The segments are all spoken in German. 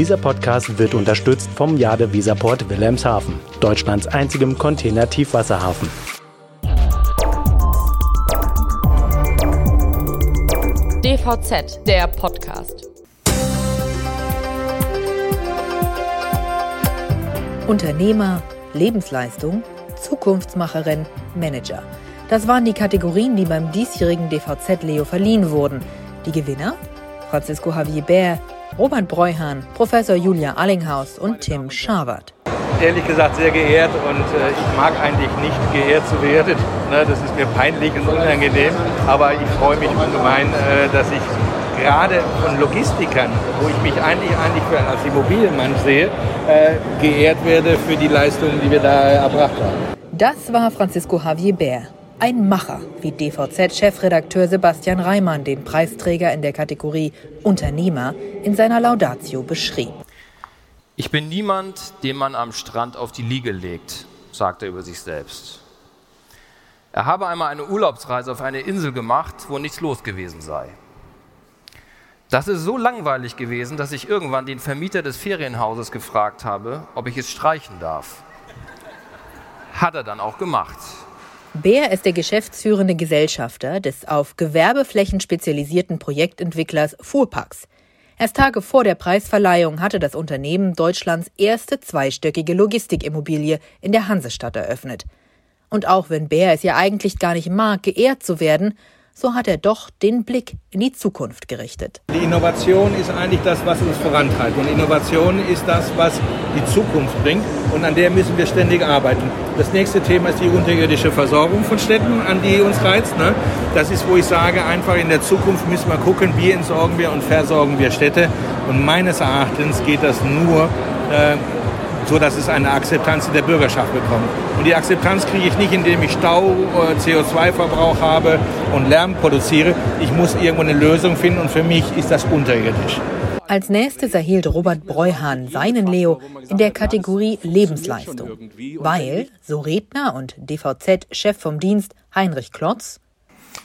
Dieser Podcast wird unterstützt vom Jade Visaport Wilhelmshaven, Deutschlands einzigem Container-Tiefwasserhafen. DVZ, der Podcast. Unternehmer, Lebensleistung, Zukunftsmacherin, Manager. Das waren die Kategorien, die beim diesjährigen DVZ Leo verliehen wurden. Die Gewinner? Francisco Javier Bär, Robert Breuhahn, Professor Julia Allinghaus und Tim Scharwart. Ehrlich gesagt sehr geehrt und äh, ich mag eigentlich nicht geehrt zu werden. Ne, das ist mir peinlich und unangenehm, aber ich freue mich ungemein, äh, dass ich gerade von Logistikern, wo ich mich eigentlich, eigentlich für, als Immobilienmann sehe, äh, geehrt werde für die Leistungen, die wir da erbracht haben. Das war Francisco Javier Bär. Ein Macher, wie DVZ-Chefredakteur Sebastian Reimann den Preisträger in der Kategorie Unternehmer in seiner Laudatio beschrieb. Ich bin niemand, den man am Strand auf die Liege legt, sagt er über sich selbst. Er habe einmal eine Urlaubsreise auf eine Insel gemacht, wo nichts los gewesen sei. Das ist so langweilig gewesen, dass ich irgendwann den Vermieter des Ferienhauses gefragt habe, ob ich es streichen darf. Hat er dann auch gemacht. Bär ist der geschäftsführende Gesellschafter des auf Gewerbeflächen spezialisierten Projektentwicklers Fuhrpax. Erst Tage vor der Preisverleihung hatte das Unternehmen Deutschlands erste zweistöckige Logistikimmobilie in der Hansestadt eröffnet. Und auch wenn Bär es ja eigentlich gar nicht mag, geehrt zu werden, so hat er doch den Blick in die Zukunft gerichtet. Die Innovation ist eigentlich das, was uns vorantreibt. Und Innovation ist das, was die Zukunft bringt. Und an der müssen wir ständig arbeiten. Das nächste Thema ist die unterirdische Versorgung von Städten, an die uns reizt. Ne? Das ist, wo ich sage, einfach in der Zukunft müssen wir gucken, wie entsorgen wir und versorgen wir Städte. Und meines Erachtens geht das nur, äh, so dass es eine Akzeptanz in der Bürgerschaft bekommt. Und die Akzeptanz kriege ich nicht, indem ich Stau, CO2-Verbrauch habe und Lärm produziere. Ich muss irgendwo eine Lösung finden und für mich ist das unterirdisch. Als nächstes erhielt Robert Breuhahn seinen Leo in der Kategorie Lebensleistung. Weil, so Redner und DVZ-Chef vom Dienst Heinrich Klotz,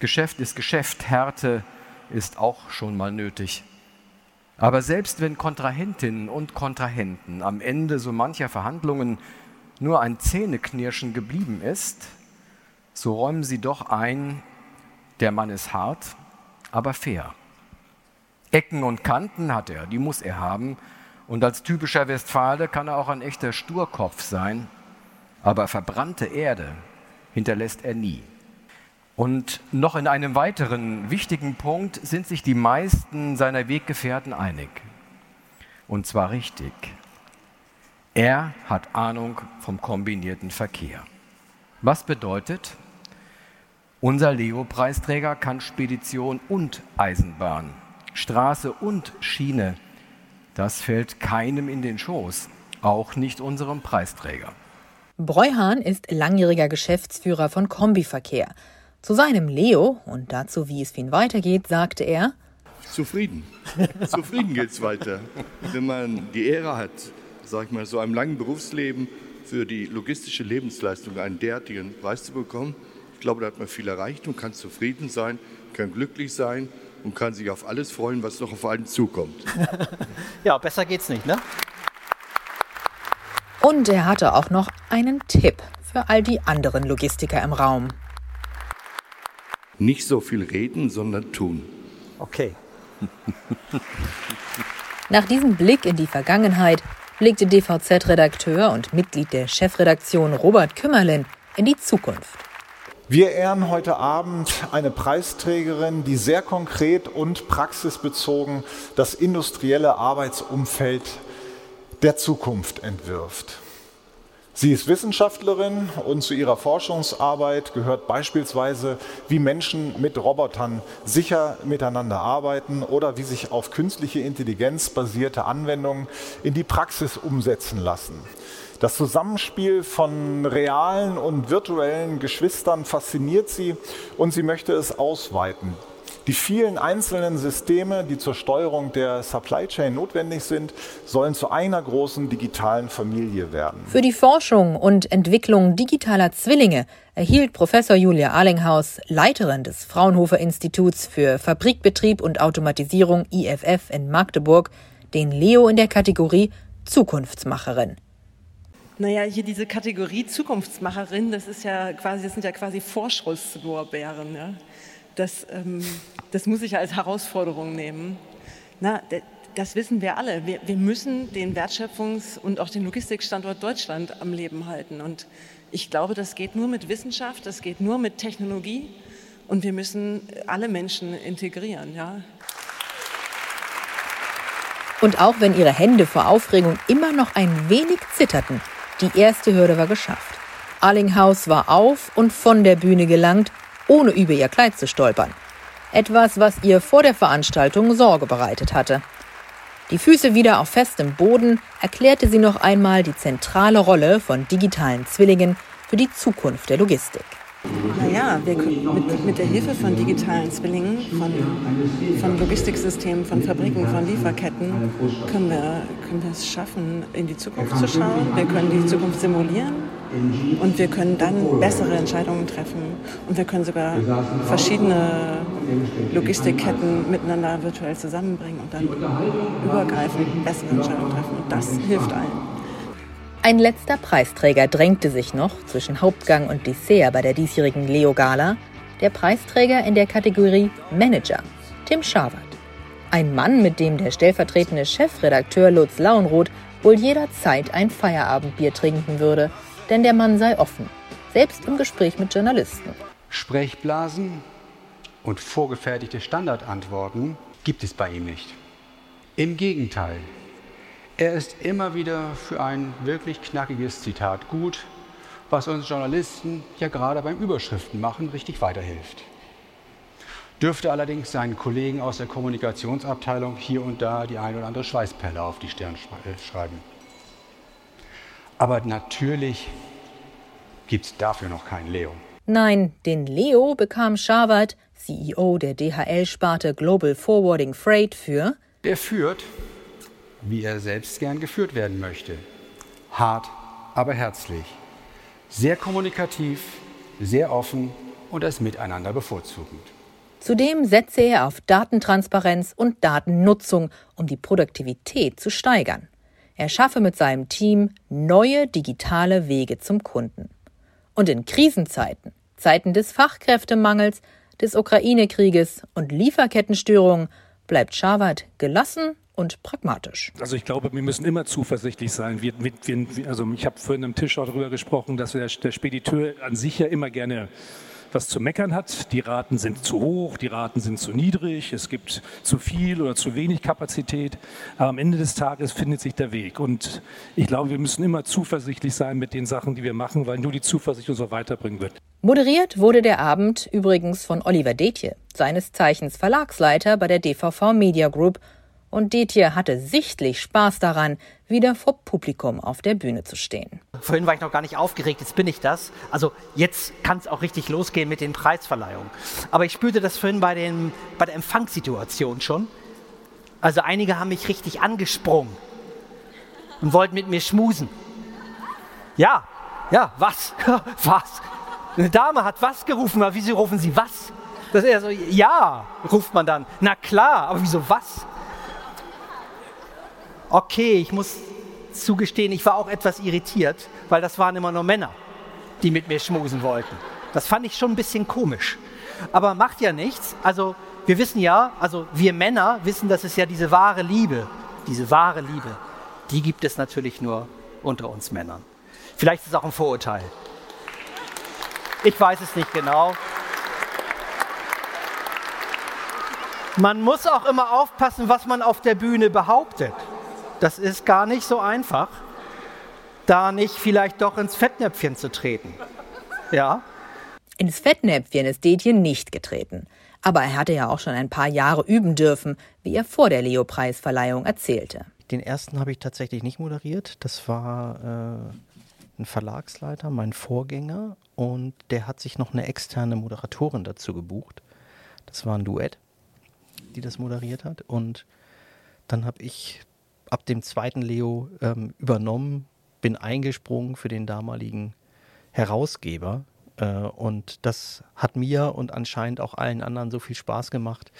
Geschäft ist Geschäft, Härte ist auch schon mal nötig. Aber selbst wenn Kontrahentinnen und Kontrahenten am Ende so mancher Verhandlungen nur ein Zähneknirschen geblieben ist, so räumen sie doch ein, der Mann ist hart, aber fair. Ecken und Kanten hat er, die muss er haben. Und als typischer Westfale kann er auch ein echter Sturkopf sein, aber verbrannte Erde hinterlässt er nie. Und noch in einem weiteren wichtigen Punkt sind sich die meisten seiner Weggefährten einig. Und zwar richtig. Er hat Ahnung vom kombinierten Verkehr. Was bedeutet, unser Leo-Preisträger kann Spedition und Eisenbahn, Straße und Schiene. Das fällt keinem in den Schoß, auch nicht unserem Preisträger. Breuhahn ist langjähriger Geschäftsführer von Kombiverkehr. Zu seinem Leo und dazu, wie es für ihn weitergeht, sagte er, Zufrieden. Zufrieden geht's weiter. Wenn man die Ehre hat, sag ich mal, so einem langen Berufsleben für die logistische Lebensleistung einen derartigen Preis zu bekommen, ich glaube, da hat man viel erreicht und kann zufrieden sein, kann glücklich sein und kann sich auf alles freuen, was noch auf einen zukommt. ja, besser geht's nicht, ne? Und er hatte auch noch einen Tipp für all die anderen Logistiker im Raum. Nicht so viel reden, sondern tun. Okay. Nach diesem Blick in die Vergangenheit blickte DVZ-Redakteur und Mitglied der Chefredaktion Robert Kümmerlin in die Zukunft. Wir ehren heute Abend eine Preisträgerin, die sehr konkret und praxisbezogen das industrielle Arbeitsumfeld der Zukunft entwirft. Sie ist Wissenschaftlerin und zu ihrer Forschungsarbeit gehört beispielsweise, wie Menschen mit Robotern sicher miteinander arbeiten oder wie sich auf künstliche Intelligenz basierte Anwendungen in die Praxis umsetzen lassen. Das Zusammenspiel von realen und virtuellen Geschwistern fasziniert sie und sie möchte es ausweiten. Die vielen einzelnen Systeme, die zur Steuerung der Supply Chain notwendig sind, sollen zu einer großen digitalen Familie werden. Für die Forschung und Entwicklung digitaler Zwillinge erhielt Professor Julia Arlinghaus, Leiterin des Fraunhofer Instituts für Fabrikbetrieb und Automatisierung IFF in Magdeburg, den Leo in der Kategorie Zukunftsmacherin. Naja, hier diese Kategorie Zukunftsmacherin, das ist ja quasi, das sind ja quasi Vorschusslorbeeren. Ja? Das, ähm, das muss ich als Herausforderung nehmen. Na, das wissen wir alle. Wir, wir müssen den Wertschöpfungs- und auch den Logistikstandort Deutschland am Leben halten. Und ich glaube, das geht nur mit Wissenschaft, das geht nur mit Technologie. Und wir müssen alle Menschen integrieren. Ja? Und auch wenn ihre Hände vor Aufregung immer noch ein wenig zitterten, die erste Hürde war geschafft. Arlinghaus war auf und von der Bühne gelangt, ohne über ihr Kleid zu stolpern. Etwas, was ihr vor der Veranstaltung Sorge bereitet hatte. Die Füße wieder auf festem Boden erklärte sie noch einmal die zentrale Rolle von digitalen Zwillingen für die Zukunft der Logistik. Naja, wir, mit, mit der Hilfe von digitalen Zwillingen, von, von Logistiksystemen, von Fabriken, von Lieferketten können wir, können wir es schaffen, in die Zukunft zu schauen. Wir können die Zukunft simulieren und wir können dann bessere Entscheidungen treffen. Und wir können sogar verschiedene Logistikketten miteinander virtuell zusammenbringen und dann übergreifend bessere Entscheidungen treffen. Und das hilft allen. Ein letzter Preisträger drängte sich noch zwischen Hauptgang und Dessert bei der diesjährigen Leo Gala, der Preisträger in der Kategorie Manager, Tim Scharwart. Ein Mann, mit dem der stellvertretende Chefredakteur Lutz Lauenroth wohl jederzeit ein Feierabendbier trinken würde, denn der Mann sei offen, selbst im Gespräch mit Journalisten. Sprechblasen und vorgefertigte Standardantworten gibt es bei ihm nicht. Im Gegenteil, er ist immer wieder für ein wirklich knackiges Zitat gut, was uns Journalisten ja gerade beim Überschriften machen richtig weiterhilft. Dürfte allerdings seinen Kollegen aus der Kommunikationsabteilung hier und da die ein oder andere Schweißperle auf die Stirn äh, schreiben. Aber natürlich gibt es dafür noch keinen Leo. Nein, den Leo bekam Scharwart, CEO der DHL-Sparte Global Forwarding Freight, für Der führt wie er selbst gern geführt werden möchte. Hart, aber herzlich. Sehr kommunikativ, sehr offen und das Miteinander bevorzugend. Zudem setze er auf Datentransparenz und Datennutzung, um die Produktivität zu steigern. Er schaffe mit seinem Team neue digitale Wege zum Kunden. Und in Krisenzeiten, Zeiten des Fachkräftemangels, des Ukraine-Krieges und Lieferkettenstörungen bleibt Schawat gelassen und pragmatisch. Also ich glaube, wir müssen immer zuversichtlich sein. Wir, wir, also ich habe vorhin am Tisch auch darüber gesprochen, dass der, der Spediteur an sich ja immer gerne was zu meckern hat. Die Raten sind zu hoch, die Raten sind zu niedrig, es gibt zu viel oder zu wenig Kapazität. Aber am Ende des Tages findet sich der Weg. Und ich glaube, wir müssen immer zuversichtlich sein mit den Sachen, die wir machen, weil nur die Zuversicht uns auch weiterbringen wird. Moderiert wurde der Abend übrigens von Oliver Detje, seines Zeichens Verlagsleiter bei der DVV Media Group und Detje hatte sichtlich Spaß daran, wieder vor Publikum auf der Bühne zu stehen. Vorhin war ich noch gar nicht aufgeregt, jetzt bin ich das. Also jetzt kann es auch richtig losgehen mit den Preisverleihungen. Aber ich spürte das vorhin bei, den, bei der Empfangssituation schon. Also einige haben mich richtig angesprungen und wollten mit mir schmusen. Ja, ja, was? was? Eine Dame hat was gerufen, aber wieso rufen Sie was? Das ist eher so, ja, ruft man dann. Na klar, aber wieso was? Okay, ich muss zugestehen, ich war auch etwas irritiert, weil das waren immer nur Männer, die mit mir schmusen wollten. Das fand ich schon ein bisschen komisch. Aber macht ja nichts. Also wir wissen ja, also wir Männer wissen, dass es ja diese wahre Liebe, diese wahre Liebe, die gibt es natürlich nur unter uns Männern. Vielleicht ist es auch ein Vorurteil. Ich weiß es nicht genau. Man muss auch immer aufpassen, was man auf der Bühne behauptet. Das ist gar nicht so einfach, da nicht vielleicht doch ins Fettnäpfchen zu treten. Ja? Ins Fettnäpfchen ist Detjen nicht getreten. Aber er hatte ja auch schon ein paar Jahre üben dürfen, wie er vor der Leo-Preisverleihung erzählte. Den ersten habe ich tatsächlich nicht moderiert. Das war äh, ein Verlagsleiter, mein Vorgänger. Und der hat sich noch eine externe Moderatorin dazu gebucht. Das war ein Duett, die das moderiert hat. Und dann habe ich ab dem zweiten Leo ähm, übernommen, bin eingesprungen für den damaligen Herausgeber. Äh, und das hat mir und anscheinend auch allen anderen so viel Spaß gemacht,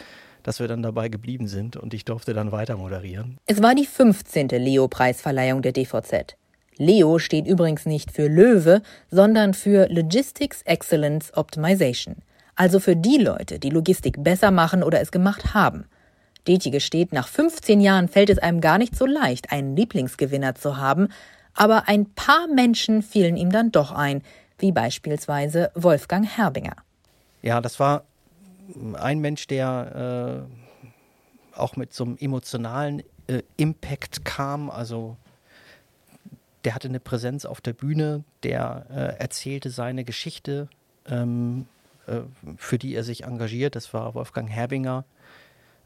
dass wir dann dabei geblieben sind und ich durfte dann weiter moderieren. Es war die 15. Leo-Preisverleihung der DVZ. Leo steht übrigens nicht für Löwe, sondern für Logistics Excellence Optimization. Also für die Leute, die Logistik besser machen oder es gemacht haben. Deti gesteht, nach 15 Jahren fällt es einem gar nicht so leicht, einen Lieblingsgewinner zu haben, aber ein paar Menschen fielen ihm dann doch ein, wie beispielsweise Wolfgang Herbinger. Ja, das war ein Mensch, der äh, auch mit so einem emotionalen äh, Impact kam. Also der hatte eine Präsenz auf der Bühne, der äh, erzählte seine Geschichte, ähm, äh, für die er sich engagiert. Das war Wolfgang Herbinger.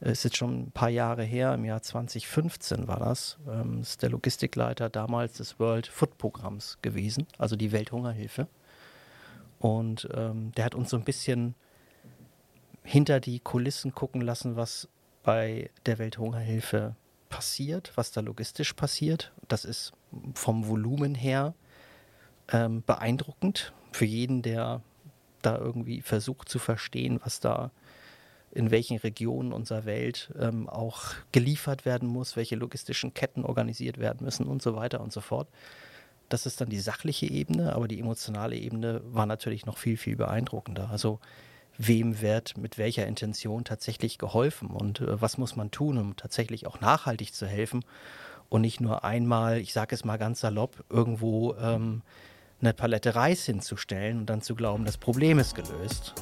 Ist jetzt schon ein paar Jahre her, im Jahr 2015 war das. Ähm, ist der Logistikleiter damals des World Food Programms gewesen, also die Welthungerhilfe. Und ähm, der hat uns so ein bisschen hinter die Kulissen gucken lassen, was bei der Welthungerhilfe passiert, was da logistisch passiert. Das ist vom Volumen her ähm, beeindruckend für jeden, der da irgendwie versucht zu verstehen, was da in welchen Regionen unserer Welt ähm, auch geliefert werden muss, welche logistischen Ketten organisiert werden müssen und so weiter und so fort. Das ist dann die sachliche Ebene, aber die emotionale Ebene war natürlich noch viel, viel beeindruckender. Also wem wird mit welcher Intention tatsächlich geholfen und äh, was muss man tun, um tatsächlich auch nachhaltig zu helfen und nicht nur einmal, ich sage es mal ganz salopp, irgendwo ähm, eine Palette Reis hinzustellen und dann zu glauben, das Problem ist gelöst.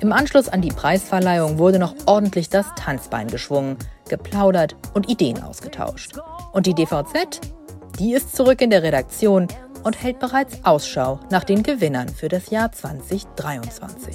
Im Anschluss an die Preisverleihung wurde noch ordentlich das Tanzbein geschwungen, geplaudert und Ideen ausgetauscht. Und die DVZ? Die ist zurück in der Redaktion und hält bereits Ausschau nach den Gewinnern für das Jahr 2023.